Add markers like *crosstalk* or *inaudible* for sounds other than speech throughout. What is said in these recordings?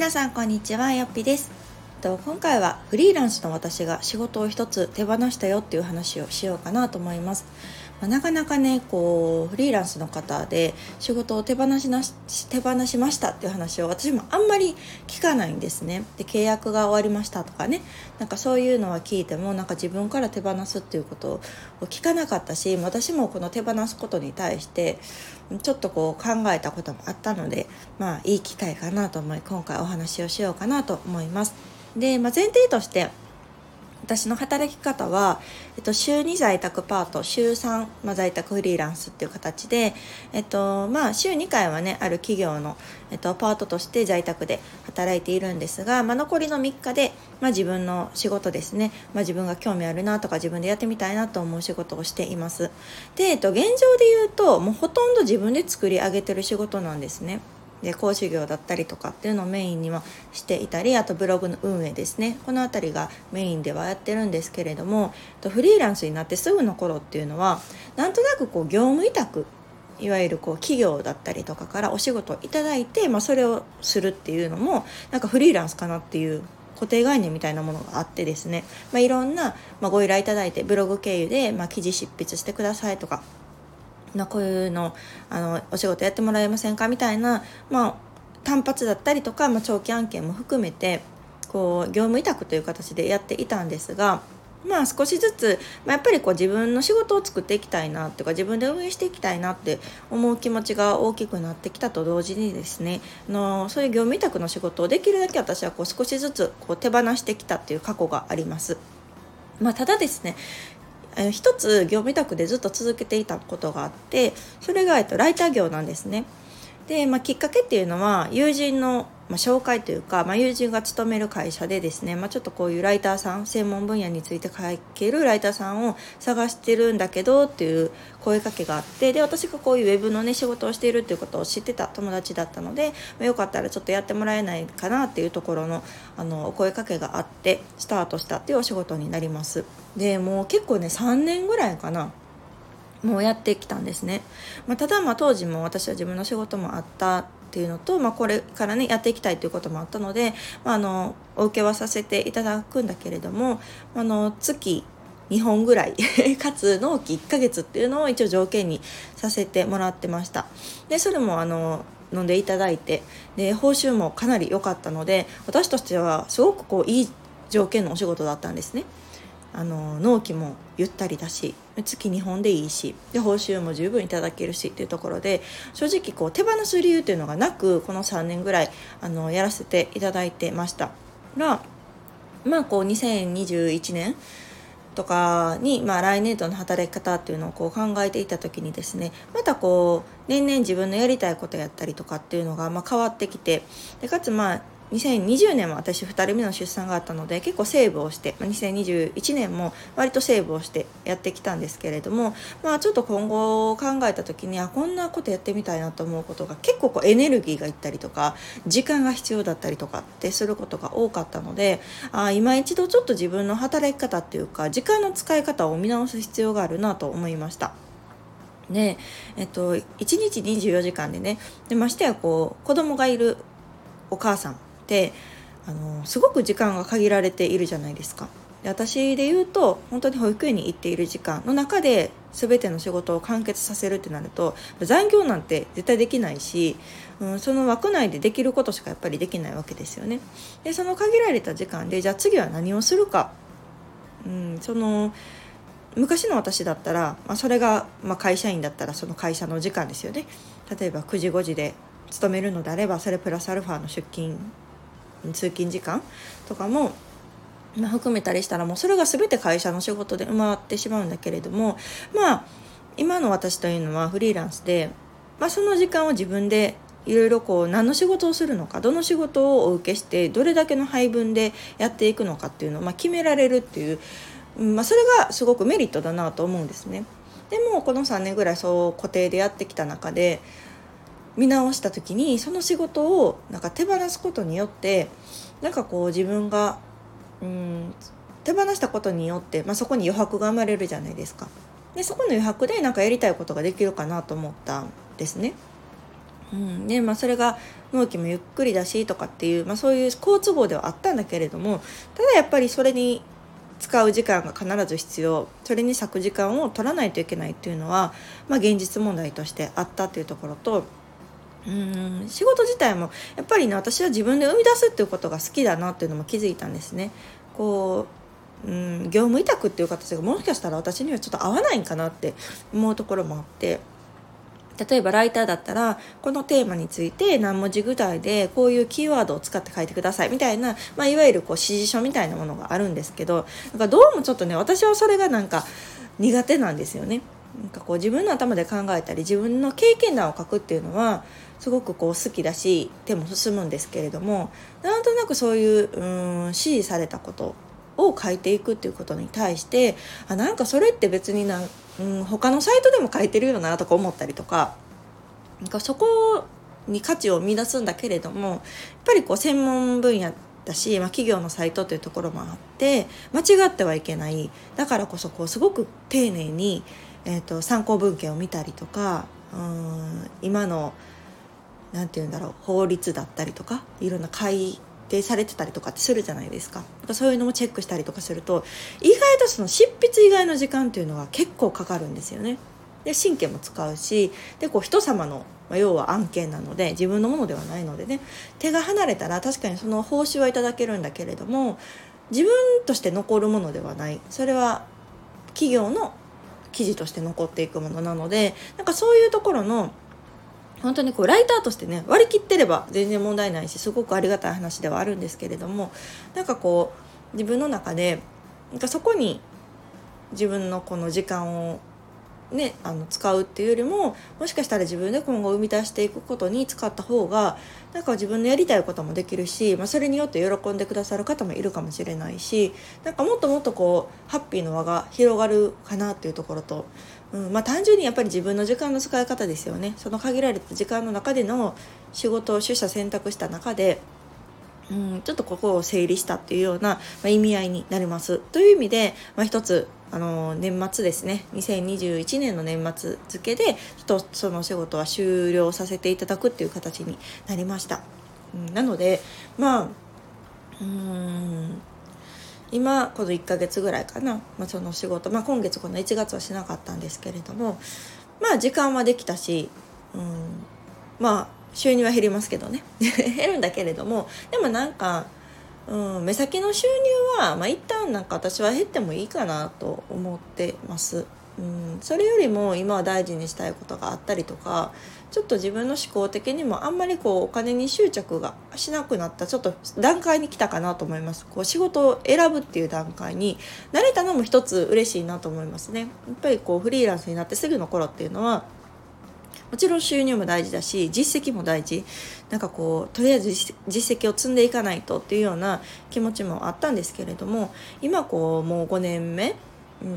皆さんこんにちはよっぴです。と今回はフリーランスの私が仕事を一つ手放したよっていう話をしようかなと思います。まあ、なかなかねこうフリーランスの方で仕事を手放しなし手放しましたっていう話を私もあんまり聞かないんですね。で契約が終わりましたとかね。なんかそういうのは聞いてもなんか自分から手放すっていうことを聞かなかったし私もこの手放すことに対してちょっとこう考えたこともあったのでまあいい機会かなと思い今回お話をしようかなと思います。で、まあ、前提として私の働き方は、えっと、週2在宅パート週3、まあ、在宅フリーランスっていう形で、えっとまあ、週2回はねある企業の、えっと、パートとして在宅で働いているんですが、まあ、残りの3日で、まあ、自分の仕事ですね、まあ、自分が興味あるなとか自分でやってみたいなと思う仕事をしています。で、えっと、現状で言うともうほとんど自分で作り上げてる仕事なんですね。で講師業だったりとかっていうのをメインにはしていたりあとブログの運営ですね。この辺りがメインではやってるんですけれどもフリーランスになってすぐの頃っていうのはなんとなくこう業務委託いわゆるこう企業だったりとかからお仕事をいただいて、まあ、それをするっていうのもなんかフリーランスかなっていう固定概念みたいなものがあってですね、まあ、いろんな、まあ、ご依頼いただいてブログ経由で、まあ、記事執筆してくださいとかまあ、こういうのあのお仕事やってもらえませんかみたいな、まあ、単発だったりとか、まあ、長期案件も含めてこう業務委託という形でやっていたんですが。まあ少しずつ、まあ、やっぱりこう自分の仕事を作っていきたいなっていうか自分で運営していきたいなって思う気持ちが大きくなってきたと同時にですねあのそういう業務委託の仕事をできるだけ私はこう少しずつこう手放してきたっていう過去があります。まあ、ただですね一つ業務委託でずっと続けていたことがあってそれが、えっと、ライター業なんですね。で、まあ、きっかけっていうのは友人のまあ、紹介というか、まあ、友人が勤める会社でですね、まあ、ちょっとこういうライターさん専門分野について書けるライターさんを探してるんだけどっていう声かけがあってで私がこういうウェブのね仕事をしているっていうことを知ってた友達だったので、まあ、よかったらちょっとやってもらえないかなっていうところのあの声かけがあってスタートしたっていうお仕事になります。でもう結構ね3年ぐらいかなもうやってきたんですね、まあ、ただまあ当時も私は自分の仕事もあったっていうのと、まあ、これからねやっていきたいということもあったので、まあ、あのお受けはさせていただくんだけれどもあの月2本ぐらいかつ納期1ヶ月っていうのを一応条件にさせてもらってました。でそれもあの飲んでいただいてで報酬もかなり良かったので私としてはすごくこういい条件のお仕事だったんですね。あの納期もゆったりだし月2本でいいしで報酬も十分いただけるしっていうところで正直こう手放す理由っていうのがなくこの3年ぐらいあのやらせていただいてました。がまあこう2021年とかに、まあ、来年度の働き方っていうのをこう考えていた時にですねまたこう年々自分のやりたいことやったりとかっていうのがまあ変わってきてでかつまあ2020年も私2人目の出産があったので結構セーブをして2021年も割とセーブをしてやってきたんですけれどもまあちょっと今後考えた時にあこんなことやってみたいなと思うことが結構こうエネルギーがいったりとか時間が必要だったりとかってすることが多かったのであ今一度ちょっと自分の働き方っていうか時間の使い方を見直す必要があるなと思いました。で、えっと、1日24時間でねでましてやこう子供がいるお母さんってあのすごく時間が限られているじゃないですか。で私で言うと本当に保育園に行っている時間の中で全ての仕事を完結させるってなると残業なんて絶対できないし、うん、その枠内でできることしかやっぱりできないわけですよね。でその限られた時間でじゃあ次は何をするか、うん、その昔の私だったら、まあ、それが、まあ、会社員だったらその会社の時間ですよね例えば9時5時で勤めるのであればそれプラスアルファの出勤通勤時間とかも、ま、含めたりしたらもうそれが全て会社の仕事で埋まってしまうんだけれどもまあ今の私というのはフリーランスで、まあ、その時間を自分でいろいろこう何の仕事をするのかどの仕事をお受けしてどれだけの配分でやっていくのかっていうのを、まあ、決められるっていう、まあ、それがすごくメリットだなと思うんですね。でもこの3年ぐらいそう固定でやってきた中で見直した時にその仕事をなんか手放すことによってなんかこう自分がうん手放したことによって、まあ、そこに余白が生まれるじゃないですか。でそこの余白でなんかやりたいことができるかなと思ったんですね。うんでまあ、それが納期もゆっくりだしとかっていう、まあ、そういう好都合ではあったんだけれどもただやっぱりそれに使う時間が必ず必要それに割く時間を取らないといけないっていうのは、まあ、現実問題としてあったっていうところとうん仕事自体もやっぱりね私は自分で生み出すっていうことが好きだなっていうのも気づいたんですね。こううん業務委託っていう形がもしかしたら私にはちょっと合わないんかなって思うところもあって例えばライターだったらこのテーマについて何文字具体でこういうキーワードを使って書いてくださいみたいな、まあ、いわゆるこう指示書みたいなものがあるんですけどなんかどうもちょっとね私はそれがなんか苦手なんですよね。なんかこう自分の頭で考えたり自分の経験談を書くっていうのはすごくこう好きだし手も進むんですけれどもなんとなくそういううん指示されたことを書いていくっていうことに対してあなんかそれって別になんうん、他のサイトでも書いてるよなとか思ったりとかなんかそこに価値を見出すんだけれどもやっぱりこう専門分野だし、まあ、企業のサイトというところもあって間違ってはいけない。だからこそこうすごく丁寧に、えーと、参考文献を見たりとかうん今の何て言うんだろう法律だったりとかいろんな改定されてたりとかってするじゃないですかそういうのもチェックしたりとかすると意外とその執筆以外の時間っていうのは結構かかるんですよね。で神経も使うしでこう人様の、まあ、要は案件なので自分のものではないのでね。手が離れたら確かにその報酬はいただけるんだけれども自分として残るものではない。それは企業の記事として残っていくものなのでなんかそういうところの本当にこうライターとしてね割り切ってれば全然問題ないしすごくありがたい話ではあるんですけれどもなんかこう自分の中でなんかそこに自分のこの時間をね、あの使うっていうよりももしかしたら自分で今後生み出していくことに使った方がなんか自分のやりたいこともできるし、まあ、それによって喜んでくださる方もいるかもしれないしなんかもっともっとこうハッピーの輪が広がるかなっていうところとうんまあ、単純にやっぱり自分の時間の使い方ですよね。その限られた時間の中での仕事を取捨選択した中で、うん、ちょっとここを整理したっていうような、まあ、意味合いになります。という意味で、まあ、一つあの年末ですね。2021年の年末付けでちょっとそのお仕事は終了させていただくっていう形になりました、なのでまあうん今この1ヶ月ぐらいかな、まあ、その仕事、まあ、今月この1月はしなかったんですけれどもまあ時間はできたし、うん、まあ収入は減りますけどね。*laughs* 減るんだけれどもでもなんか、うん、目先の収入は、まあ、一旦なんか私は減ってもいいかなと思ってます。うん、それよりも今は大事にしたいことがあったりとかちょっと自分の思考的にもあんまりこうお金に執着がしなくなったちょっと段階に来たかなと思いますこう仕事を選ぶっていう段階に慣れたのも一つ嬉しいなと思いますねやっぱりこうフリーランスになってすぐの頃っていうのはもちろん収入も大事だし実績も大事。なんかこうとりあえず実績を積んでいかないとっていうような気持ちもあったんですけれども今こうもう5年目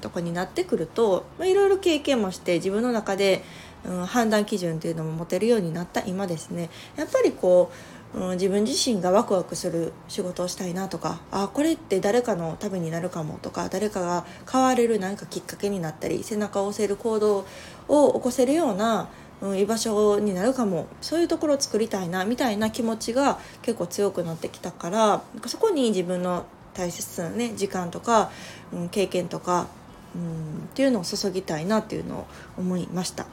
とかになってくるといろいろ経験もして自分の中で、うん、判断基準っていうのも持てるようになった今ですね。やっぱりこう、うん、自分自身がワクワクする仕事をしたいなとかあこれって誰かのためになるかもとか誰かが変われる何かきっかけになったり背中を押せる行動を起こせるようなうん、居場所になるかもそういうところを作りたいなみたいな気持ちが結構強くなってきたからそこに自分の大切なね時間とか、うん、経験とか、うん、っていうのを注ぎたいなっていうのを思いました。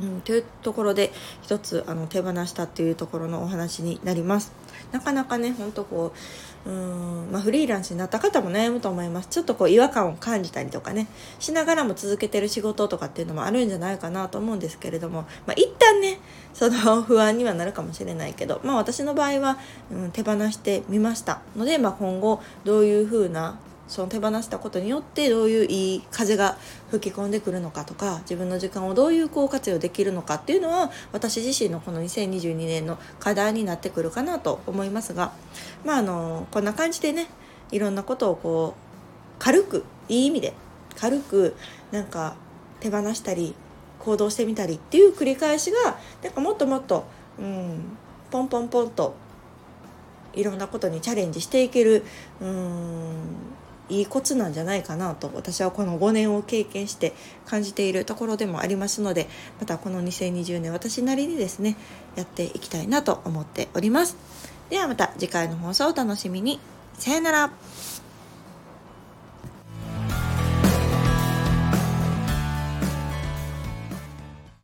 うん、というところで一つあの手放したっていうところのお話になります。なかなかねほんとこううん、まあ、フリーランスになった方も悩むと思いますちょっとこう違和感を感じたりとかねしながらも続けてる仕事とかっていうのもあるんじゃないかなと思うんですけれども、まあ、一旦ねその *laughs* 不安にはなるかもしれないけど、まあ、私の場合は、うん、手放してみましたので、まあ、今後どういう風なその手放したことによってどういういい風が吹き込んでくるのかとか自分の時間をどういう効活用できるのかっていうのは私自身のこの2022年の課題になってくるかなと思いますがまああのこんな感じでねいろんなことをこう軽くいい意味で軽くなんか手放したり行動してみたりっていう繰り返しがなんかもっともっと、うん、ポンポンポンといろんなことにチャレンジしていけるうんいいコツなんじゃないかなと私はこの5年を経験して感じているところでもありますのでまたこの2020年私なりにですねやっていきたいなと思っております。ではまた次回の放送をお楽しみに。さよなら。